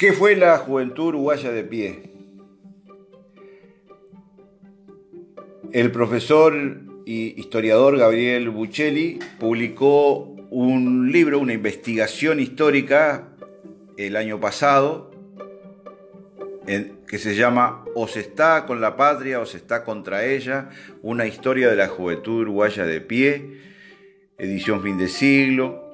¿Qué fue la juventud uruguaya de pie? El profesor y historiador Gabriel Buccelli publicó un libro, una investigación histórica el año pasado, que se llama O se está con la patria o se está contra ella, una historia de la juventud uruguaya de pie, edición fin de siglo,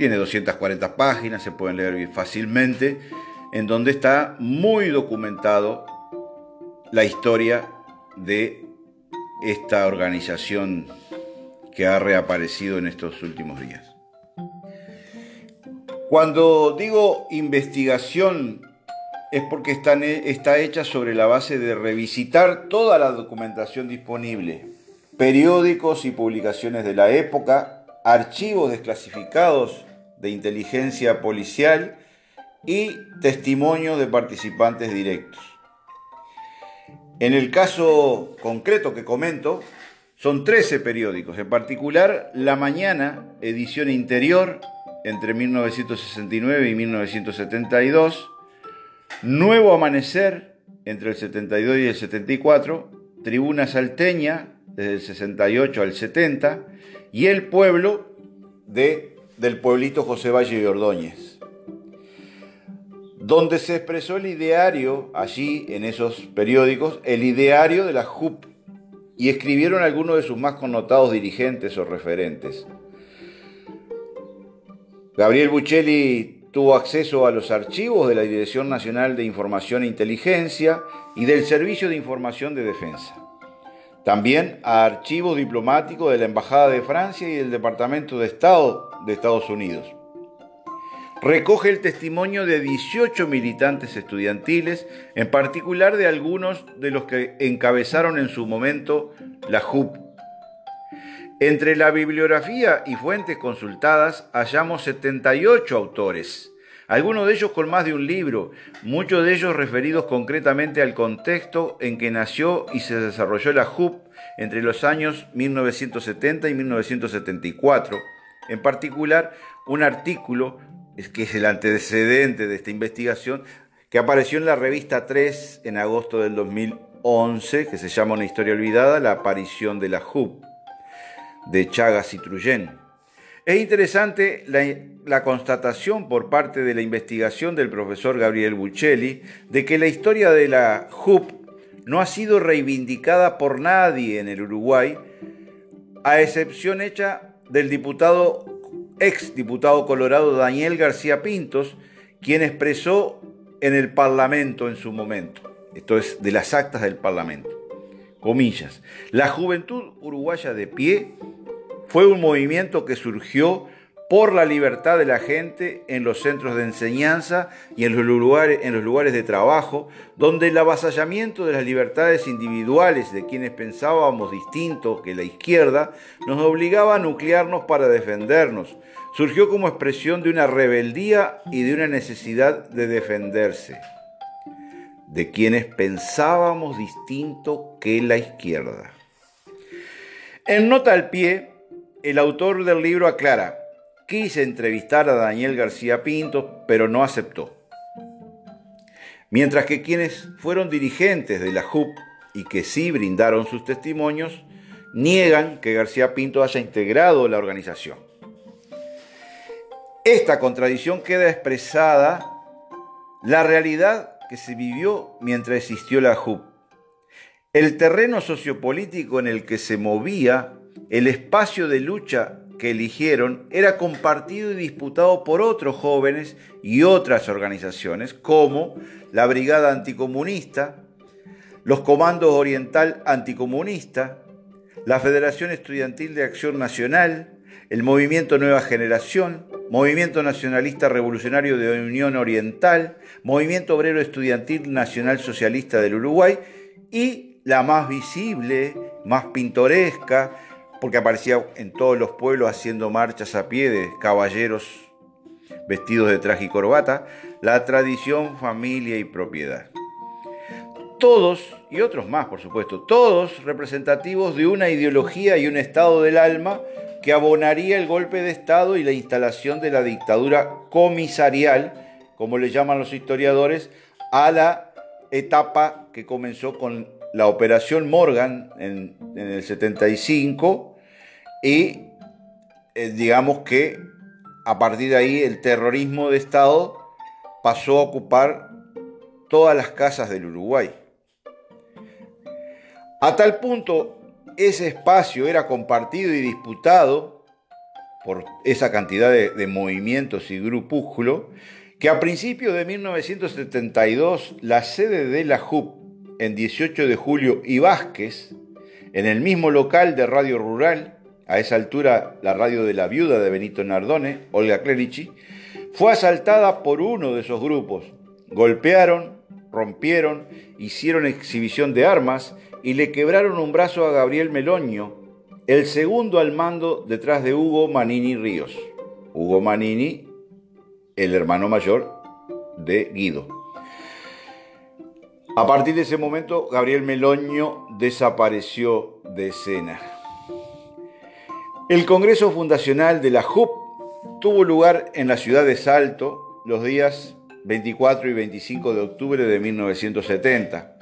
tiene 240 páginas, se pueden leer fácilmente, en donde está muy documentado la historia de esta organización que ha reaparecido en estos últimos días. Cuando digo investigación es porque está hecha sobre la base de revisitar toda la documentación disponible, periódicos y publicaciones de la época, archivos desclasificados de inteligencia policial y testimonios de participantes directos. En el caso concreto que comento, son 13 periódicos, en particular La Mañana, edición interior, entre 1969 y 1972, Nuevo Amanecer, entre el 72 y el 74, Tribuna Salteña, desde el 68 al 70, y El Pueblo, de del pueblito José Valle de Ordóñez, donde se expresó el ideario, allí en esos periódicos, el ideario de la JUP, y escribieron algunos de sus más connotados dirigentes o referentes. Gabriel Buccelli tuvo acceso a los archivos de la Dirección Nacional de Información e Inteligencia y del Servicio de Información de Defensa. También a archivos diplomáticos de la Embajada de Francia y del Departamento de Estado de Estados Unidos. Recoge el testimonio de 18 militantes estudiantiles, en particular de algunos de los que encabezaron en su momento la JUP. Entre la bibliografía y fuentes consultadas hallamos 78 autores, algunos de ellos con más de un libro, muchos de ellos referidos concretamente al contexto en que nació y se desarrolló la JUP entre los años 1970 y 1974. En particular, un artículo, que es el antecedente de esta investigación, que apareció en la revista 3 en agosto del 2011, que se llama Una historia olvidada, la aparición de la JUP, de Chagas y Truyen. Es interesante la, constatación por parte de la investigación del profesor Gabriel Buccelli de que la historia de la JUP no ha sido reivindicada por nadie en el Uruguay, a excepción hecha del diputado, ex diputado colorado Daniel García Pintos, quien expresó en el Parlamento en su momento, esto es de las actas del Parlamento, comillas, la juventud uruguaya de pie fue un movimiento que surgió por la libertad de la gente en los centros de enseñanza y en los, lugares, en los lugares de trabajo, donde el avasallamiento de las libertades individuales de quienes pensábamos distinto que la izquierda nos obligaba a nuclearnos para defendernos. Surgió como expresión de una rebeldía y de una necesidad de defenderse, de quienes pensábamos distinto que la izquierda. En nota al pie, el autor del libro aclara, quise entrevistar a Daniel García Pinto, pero no aceptó. Mientras que quienes fueron dirigentes de la JUP y que sí brindaron sus testimonios, niegan que García Pinto haya integrado la organización. Esta contradicción queda expresada la realidad que se vivió mientras existió la JUP. El terreno sociopolítico en el que se movía el espacio de lucha que eligieron era compartido y disputado por otros jóvenes y otras organizaciones como la Brigada Anticomunista, los Comandos Oriental Anticomunista, la Federación Estudiantil de Acción Nacional, el Movimiento Nueva Generación, Movimiento Nacionalista Revolucionario de Unión Oriental, Movimiento Obrero Estudiantil Nacional Socialista del Uruguay y la más visible, más pintoresca, porque aparecía en todos los pueblos haciendo marchas a pie de caballeros vestidos de traje y corbata, la tradición, familia y propiedad. Todos, y otros más por supuesto, todos representativos de una ideología y un estado del alma que abonaría el golpe de Estado y la instalación de la dictadura comisarial como le llaman los historiadores, a la etapa que comenzó con la Operación Morgan en, el 75 y eh, digamos que a partir de ahí el terrorismo de Estado pasó a ocupar todas las casas del Uruguay. A tal punto ese espacio era compartido y disputado por esa cantidad de, movimientos y grupúsculos, que a principios de 1972 la sede de la JUP en 18 de julio y Vázquez, en el mismo local de Radio Rural, a esa altura la radio de la viuda de Benito Nardone, Olga Clerici, fue asaltada por uno de esos grupos. Golpearon, rompieron, hicieron exhibición de armas y le quebraron un brazo a Gabriel Meloño, el segundo al mando detrás de Hugo Manini Ríos. Hugo Manini, el hermano mayor de Guido. A partir de ese momento, Gabriel Meloño desapareció de escena. El Congreso Fundacional de la JUP tuvo lugar en la ciudad de Salto los días 24 y 25 de octubre de 1970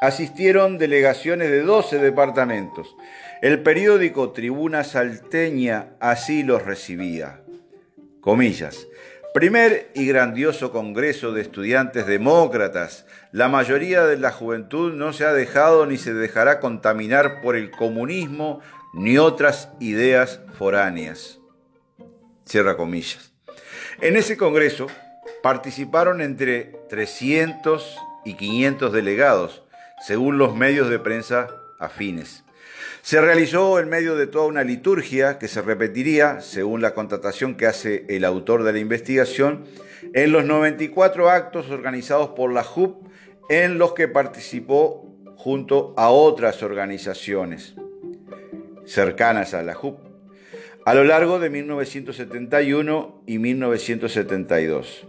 asistieron delegaciones de 12 departamentos. El periódico Tribuna Salteña así los recibía. Comillas. Primer y grandioso Congreso de Estudiantes Demócratas. La mayoría de la juventud no se ha dejado ni se dejará contaminar por el comunismo ni otras ideas foráneas. Cierra comillas. En ese Congreso participaron entre 300 y 500 delegados, según los medios de prensa afines. Se realizó en medio de toda una liturgia que se repetiría, según la contratación que hace el autor de la investigación, en los 94 actos organizados por la JUP en los que participó junto a otras organizaciones cercanas a la JUP a lo largo de 1971 y 1972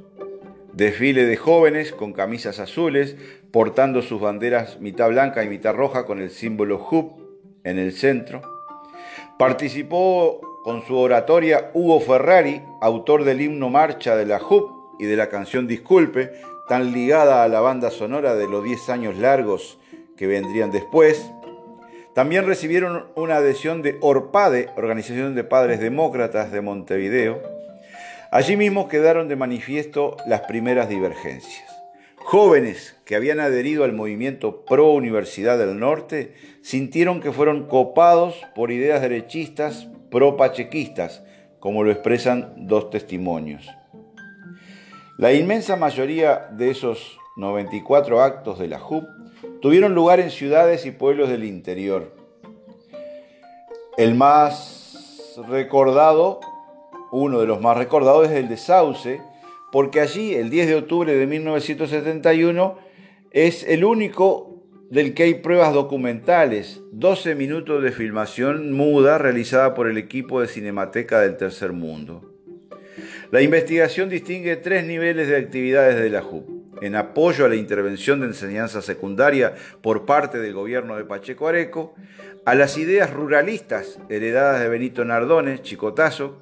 desfile de jóvenes con camisas azules, portando sus banderas mitad blanca y mitad roja con el símbolo HUP en el centro. Participó con su oratoria Hugo Ferrari, autor del himno Marcha de la HUP y de la canción Disculpe, tan ligada a la banda sonora de los 10 años largos que vendrían después. También recibieron una adhesión de ORPADE, Organización de Padres Demócratas de Montevideo, Allí mismo quedaron de manifiesto las primeras divergencias. Jóvenes que habían adherido al movimiento pro Universidad del Norte sintieron que fueron copados por ideas derechistas pro pachequistas, como lo expresan dos testimonios. La inmensa mayoría de esos 94 actos de la JUP tuvieron lugar en ciudades y pueblos del interior. El más recordado uno de los más recordados es el de Sauce, porque allí, el 10 de octubre de 1971, es el único del que hay pruebas documentales, 12 minutos de filmación muda realizada por el equipo de Cinemateca del Tercer Mundo. La investigación distingue tres niveles de actividades de la JUP. En apoyo a la intervención de enseñanza secundaria por parte del gobierno de Pacheco Areco, a las ideas ruralistas heredadas de Benito Nardone, Chicotazo,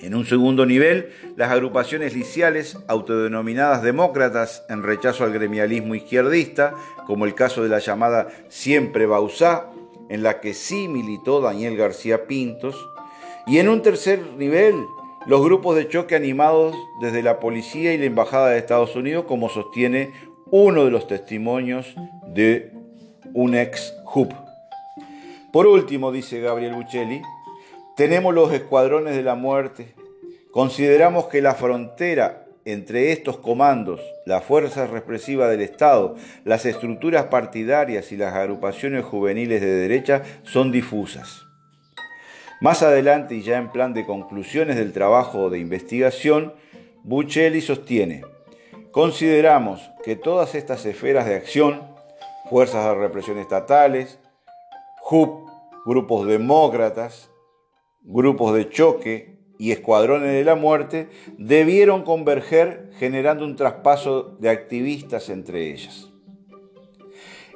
en un segundo nivel, las agrupaciones liciales autodenominadas demócratas en rechazo al gremialismo izquierdista, como el caso de la llamada Siempre Bausá, en la que sí militó Daniel García Pintos, y en un tercer nivel, los grupos de choque animados desde la policía y la Embajada de Estados Unidos, como sostiene uno de los testimonios de un ex HUP. Por último, dice Gabriel Buccelli, tenemos los escuadrones de la muerte. Consideramos que la frontera entre estos comandos, las fuerzas represivas del Estado, las estructuras partidarias y las agrupaciones juveniles de derecha son difusas. Más adelante y ya en plan de conclusiones del trabajo de investigación, Buccelli sostiene, consideramos que todas estas esferas de acción, fuerzas de represión estatales, grupos demócratas, grupos de choque y escuadrones de la muerte debieron converger generando un traspaso de activistas entre ellas.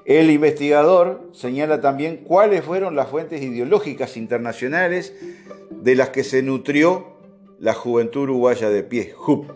El investigador señala también cuáles fueron las fuentes ideológicas internacionales de las que se nutrió la juventud uruguaya de pie, JUP.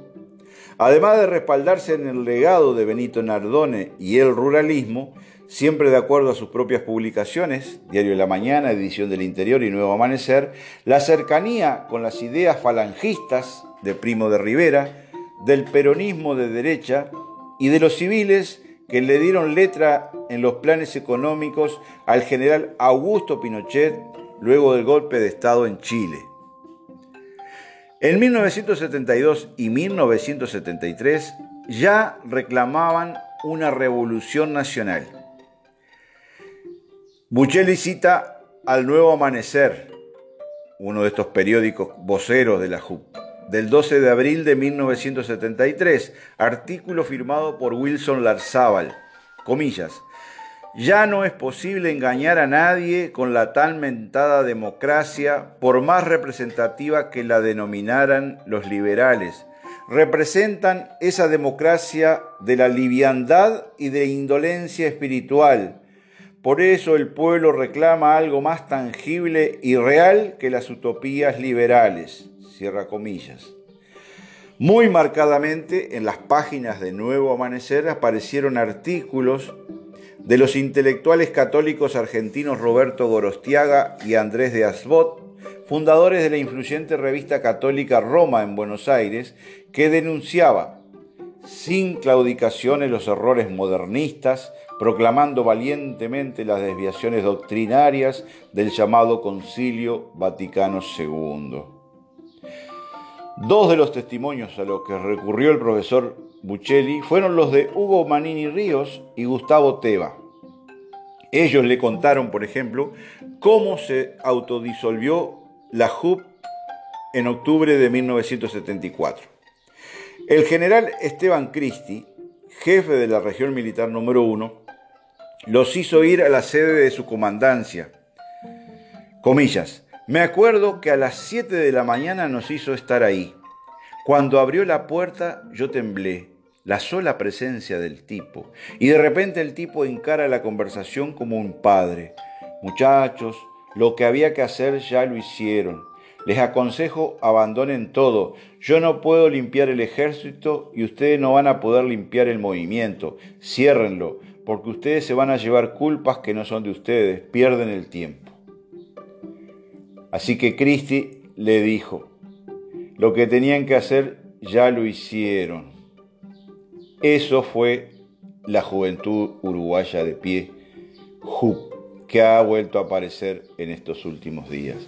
Además de respaldarse en el legado de Benito Nardone y el ruralismo, siempre de acuerdo a sus propias publicaciones, Diario de la Mañana, Edición del Interior y Nuevo Amanecer, la cercanía con las ideas falangistas de Primo de Rivera, del peronismo de derecha y de los civiles que le dieron letra en los planes económicos al general Augusto Pinochet luego del golpe de Estado en Chile. En 1972 y 1973 ya reclamaban una revolución nacional. Buchelli cita al Nuevo Amanecer, uno de estos periódicos voceros de la del 12 de abril de 1973, artículo firmado por Wilson Larzábal, comillas, ya no es posible engañar a nadie con la tal mentada democracia, por más representativa que la denominaran los liberales. Representan esa democracia de la liviandad y de indolencia espiritual. Por eso el pueblo reclama algo más tangible y real que las utopías liberales. Comillas. Muy marcadamente en las páginas de Nuevo Amanecer aparecieron artículos de los intelectuales católicos argentinos Roberto Gorostiaga y Andrés de Asbot, fundadores de la influyente revista católica Roma en Buenos Aires, que denunciaba sin claudicaciones los errores modernistas, proclamando valientemente las desviaciones doctrinarias del llamado Concilio Vaticano II. Dos de los testimonios a los que recurrió el profesor Buccelli fueron los de Hugo Manini Ríos y Gustavo Teba. Ellos le contaron, por ejemplo, cómo se autodisolvió la JUP en octubre de 1974. El general Esteban Cristi, jefe de la región militar número uno, los hizo ir a la sede de su comandancia. Comillas, me acuerdo que a las 7 de la mañana nos hizo estar ahí. Cuando abrió la puerta yo temblé la sola presencia del tipo. Y de repente el tipo encara la conversación como un padre. Muchachos, lo que había que hacer ya lo hicieron. Les aconsejo abandonen todo. Yo no puedo limpiar el ejército y ustedes no van a poder limpiar el movimiento. Ciérrenlo, porque ustedes se van a llevar culpas que no son de ustedes. Pierden el tiempo. Así que Cristi le dijo, lo que tenían que hacer ya lo hicieron. Eso fue la juventud uruguaya de pie, que ha vuelto a aparecer en estos últimos días.